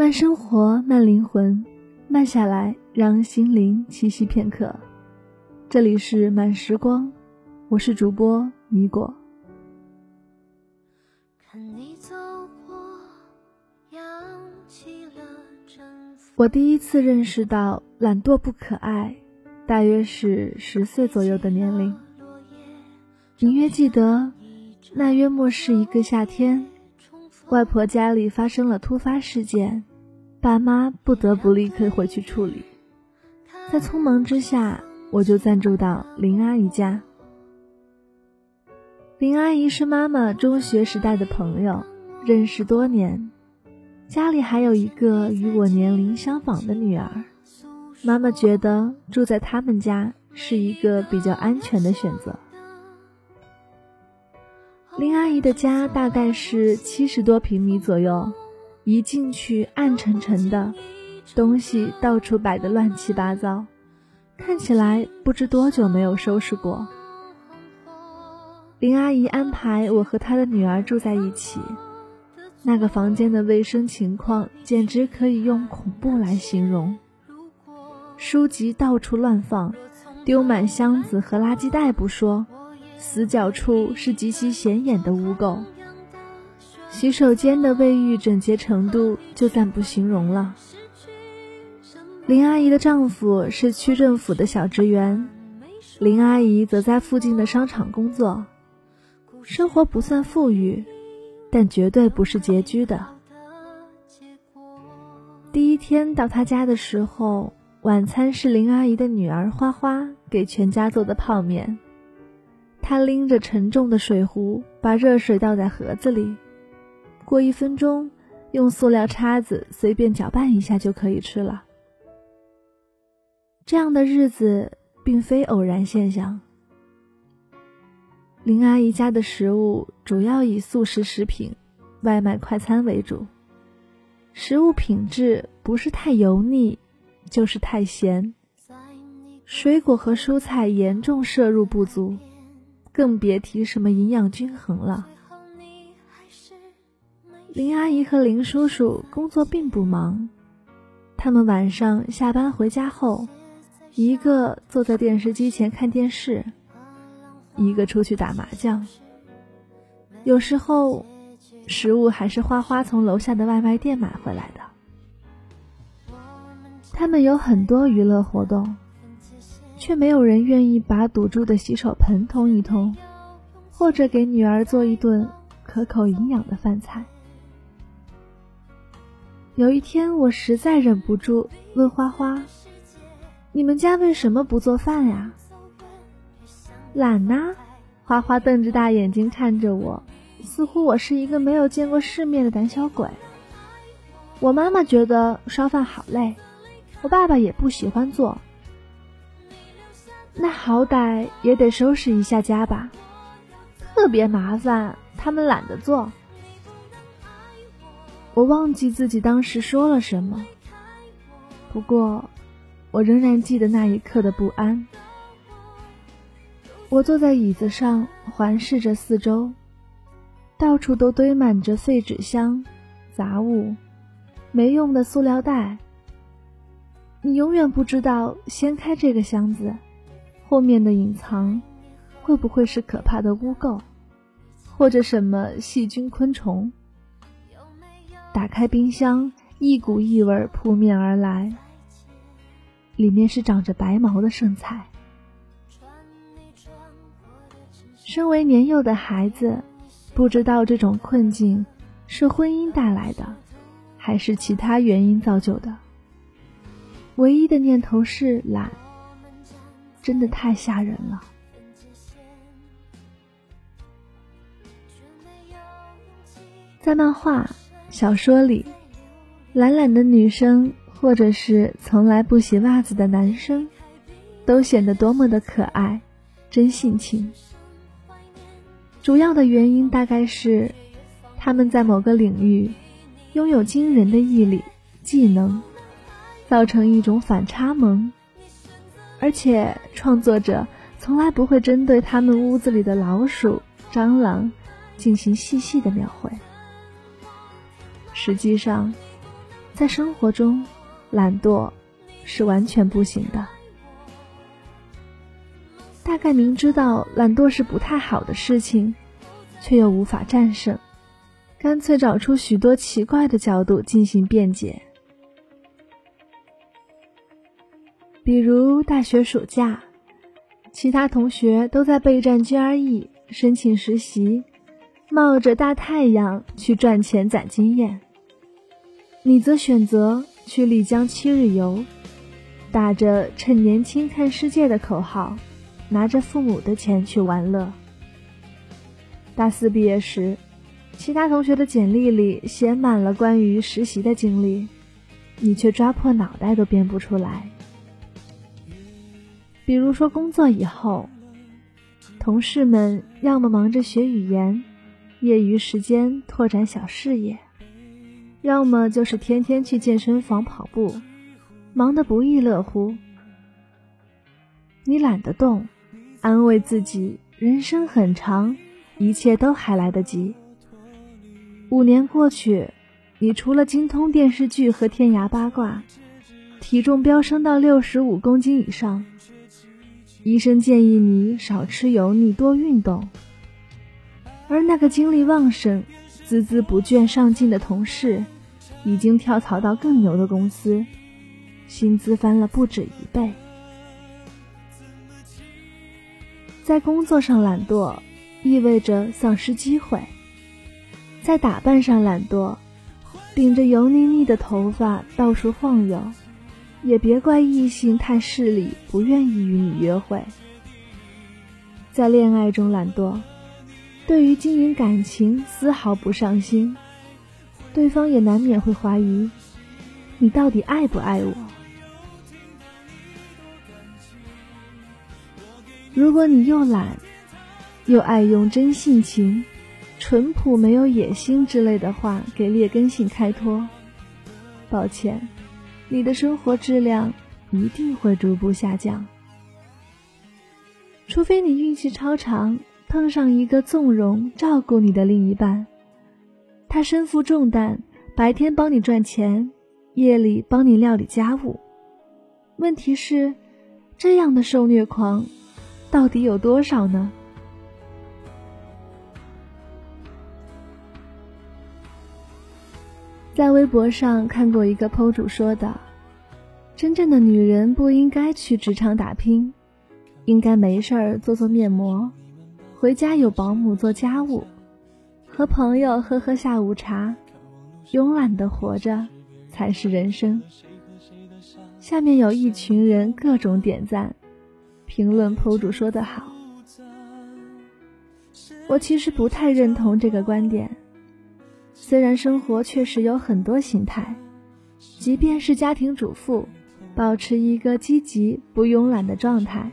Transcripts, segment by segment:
慢生活，慢灵魂，慢下来，让心灵栖息片刻。这里是慢时光，我是主播米果。我第一次认识到懒惰不可爱，大约是十岁左右的年龄。隐约记得，那约莫是一个夏天，外婆家里发生了突发事件。爸妈不得不立刻回去处理，在匆忙之下，我就暂住到林阿姨家。林阿姨是妈妈中学时代的朋友，认识多年，家里还有一个与我年龄相仿的女儿。妈妈觉得住在他们家是一个比较安全的选择。林阿姨的家大概是七十多平米左右。一进去，暗沉沉的，东西到处摆得乱七八糟，看起来不知多久没有收拾过。林阿姨安排我和她的女儿住在一起，那个房间的卫生情况简直可以用恐怖来形容。书籍到处乱放，丢满箱子和垃圾袋不说，死角处是极其显眼的污垢。洗手间的卫浴整洁程度就暂不形容了。林阿姨的丈夫是区政府的小职员，林阿姨则在附近的商场工作，生活不算富裕，但绝对不是拮据的。第一天到她家的时候，晚餐是林阿姨的女儿花花给全家做的泡面，她拎着沉重的水壶，把热水倒在盒子里。过一分钟，用塑料叉子随便搅拌一下就可以吃了。这样的日子并非偶然现象。林阿姨家的食物主要以速食食品、外卖快餐为主，食物品质不是太油腻，就是太咸，水果和蔬菜严重摄入不足，更别提什么营养均衡了。林阿姨和林叔叔工作并不忙，他们晚上下班回家后，一个坐在电视机前看电视，一个出去打麻将。有时候，食物还是花花从楼下的外卖店买回来的。他们有很多娱乐活动，却没有人愿意把堵住的洗手盆通一通，或者给女儿做一顿可口营养的饭菜。有一天，我实在忍不住问花花：“你们家为什么不做饭呀？”懒呐！花花瞪着大眼睛看着我，似乎我是一个没有见过世面的胆小鬼。我妈妈觉得烧饭好累，我爸爸也不喜欢做。那好歹也得收拾一下家吧，特别麻烦，他们懒得做。我忘记自己当时说了什么，不过我仍然记得那一刻的不安。我坐在椅子上，环视着四周，到处都堆满着废纸箱、杂物、没用的塑料袋。你永远不知道掀开这个箱子，后面的隐藏会不会是可怕的污垢，或者什么细菌、昆虫。打开冰箱，一股异味扑面而来，里面是长着白毛的剩菜。身为年幼的孩子，不知道这种困境是婚姻带来的，还是其他原因造就的。唯一的念头是懒，真的太吓人了。在漫画。小说里，懒懒的女生，或者是从来不洗袜子的男生，都显得多么的可爱、真性情。主要的原因大概是，他们在某个领域拥有惊人的毅力、技能，造成一种反差萌，而且创作者从来不会针对他们屋子里的老鼠、蟑螂进行细细的描绘。实际上，在生活中，懒惰是完全不行的。大概明知道懒惰是不太好的事情，却又无法战胜，干脆找出许多奇怪的角度进行辩解。比如大学暑假，其他同学都在备战 GRE、申请实习，冒着大太阳去赚钱攒经验，你则选择去丽江七日游，打着“趁年轻看世界”的口号。拿着父母的钱去玩乐。大四毕业时，其他同学的简历里写满了关于实习的经历，你却抓破脑袋都编不出来。比如说，工作以后，同事们要么忙着学语言，业余时间拓展小事业，要么就是天天去健身房跑步，忙得不亦乐乎。你懒得动。安慰自己，人生很长，一切都还来得及。五年过去，你除了精通电视剧和天涯八卦，体重飙升到六十五公斤以上。医生建议你少吃油腻，多运动。而那个精力旺盛、孜孜不倦上进的同事，已经跳槽到更牛的公司，薪资翻了不止一倍。在工作上懒惰，意味着丧失机会；在打扮上懒惰，顶着油腻腻的头发到处晃悠，也别怪异性太势利，不愿意与你约会。在恋爱中懒惰，对于经营感情丝毫不上心，对方也难免会怀疑你到底爱不爱我。如果你又懒，又爱用真性情、淳朴、没有野心之类的话给劣根性开脱，抱歉，你的生活质量一定会逐步下降。除非你运气超长，碰上一个纵容、照顾你的另一半，他身负重担，白天帮你赚钱，夜里帮你料理家务。问题是，这样的受虐狂。到底有多少呢？在微博上看过一个 PO 主说的：“真正的女人不应该去职场打拼，应该没事儿做做面膜，回家有保姆做家务，和朋友喝喝下午茶，慵懒的活着才是人生。”下面有一群人各种点赞。评论 PO 主说的好，我其实不太认同这个观点。虽然生活确实有很多形态，即便是家庭主妇，保持一个积极不慵懒的状态，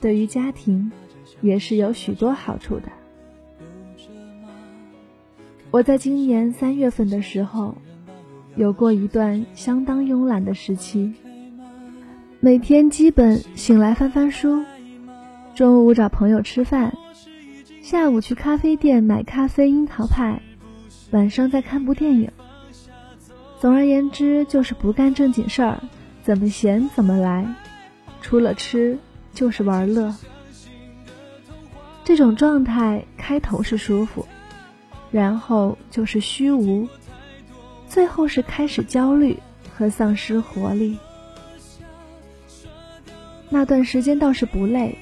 对于家庭也是有许多好处的。我在今年三月份的时候，有过一段相当慵懒的时期。每天基本醒来翻翻书，中午找朋友吃饭，下午去咖啡店买咖啡樱桃派，晚上再看部电影。总而言之，就是不干正经事儿，怎么闲怎么来，除了吃就是玩乐。这种状态开头是舒服，然后就是虚无，最后是开始焦虑和丧失活力。那段时间倒是不累，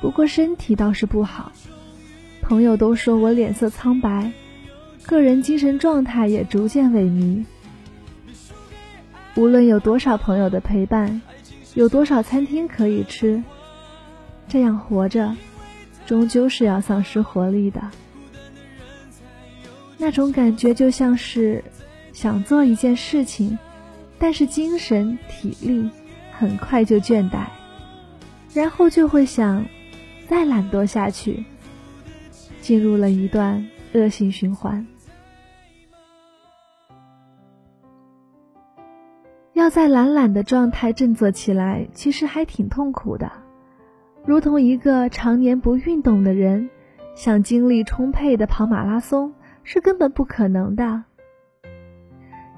不过身体倒是不好。朋友都说我脸色苍白，个人精神状态也逐渐萎靡。无论有多少朋友的陪伴，有多少餐厅可以吃，这样活着，终究是要丧失活力的。那种感觉就像是想做一件事情，但是精神体力很快就倦怠。然后就会想，再懒惰下去，进入了一段恶性循环。要在懒懒的状态振作起来，其实还挺痛苦的，如同一个常年不运动的人，想精力充沛的跑马拉松是根本不可能的。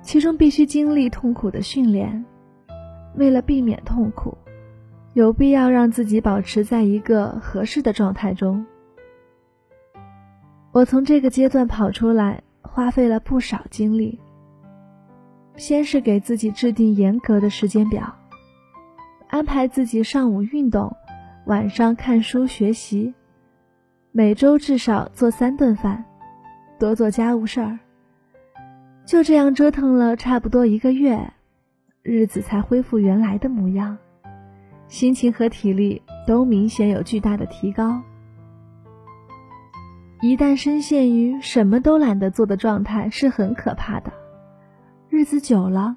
其中必须经历痛苦的训练。为了避免痛苦，有必要让自己保持在一个合适的状态中。我从这个阶段跑出来，花费了不少精力。先是给自己制定严格的时间表，安排自己上午运动，晚上看书学习，每周至少做三顿饭，多做家务事儿。就这样折腾了差不多一个月，日子才恢复原来的模样，心情和体力都明显有巨大的提高。一旦深陷于什么都懒得做的状态，是很可怕的。日子久了，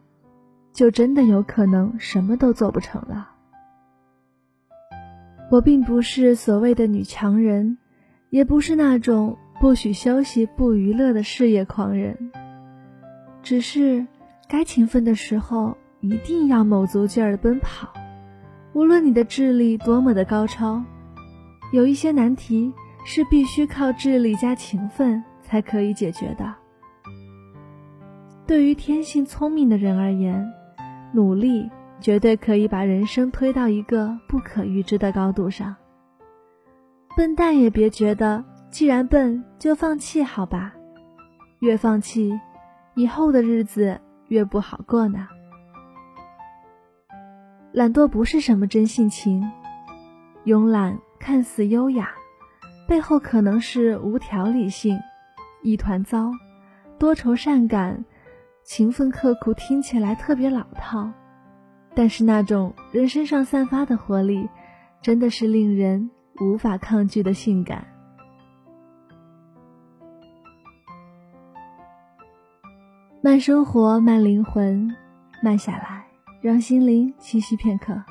就真的有可能什么都做不成了。我并不是所谓的女强人，也不是那种不许休息、不娱乐的事业狂人，只是该勤奋的时候一定要卯足劲儿奔跑。无论你的智力多么的高超，有一些难题是必须靠智力加勤奋才可以解决的。对于天性聪明的人而言，努力绝对可以把人生推到一个不可预知的高度上。笨蛋也别觉得，既然笨就放弃好吧，越放弃，以后的日子越不好过呢。懒惰不是什么真性情，慵懒看似优雅，背后可能是无条理性，一团糟，多愁善感。勤奋刻苦听起来特别老套，但是那种人身上散发的活力，真的是令人无法抗拒的性感。慢生活，慢灵魂，慢下来，让心灵栖息片刻。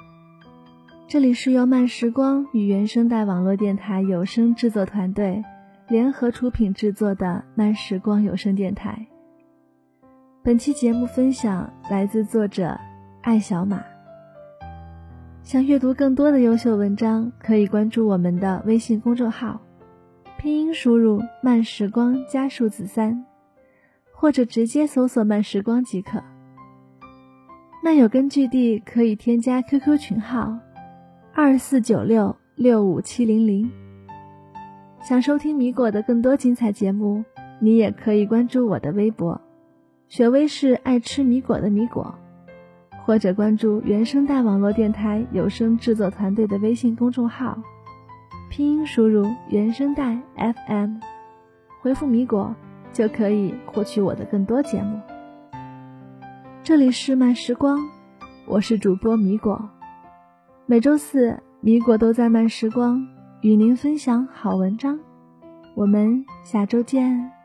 这里是由慢时光与原声带网络电台有声制作团队联合出品制作的慢时光有声电台。本期节目分享来自作者爱小马。想阅读更多的优秀文章，可以关注我们的微信公众号，拼音输入“慢时光”加数字三，或者直接搜索“慢时光”即可。漫友根据地可以添加 QQ 群号二四九六六五七零零。想收听米果的更多精彩节目，你也可以关注我的微博。雪薇是爱吃米果的米果，或者关注原声带网络电台有声制作团队的微信公众号，拼音输入原声带 FM，回复米果就可以获取我的更多节目。这里是慢时光，我是主播米果，每周四米果都在慢时光与您分享好文章，我们下周见。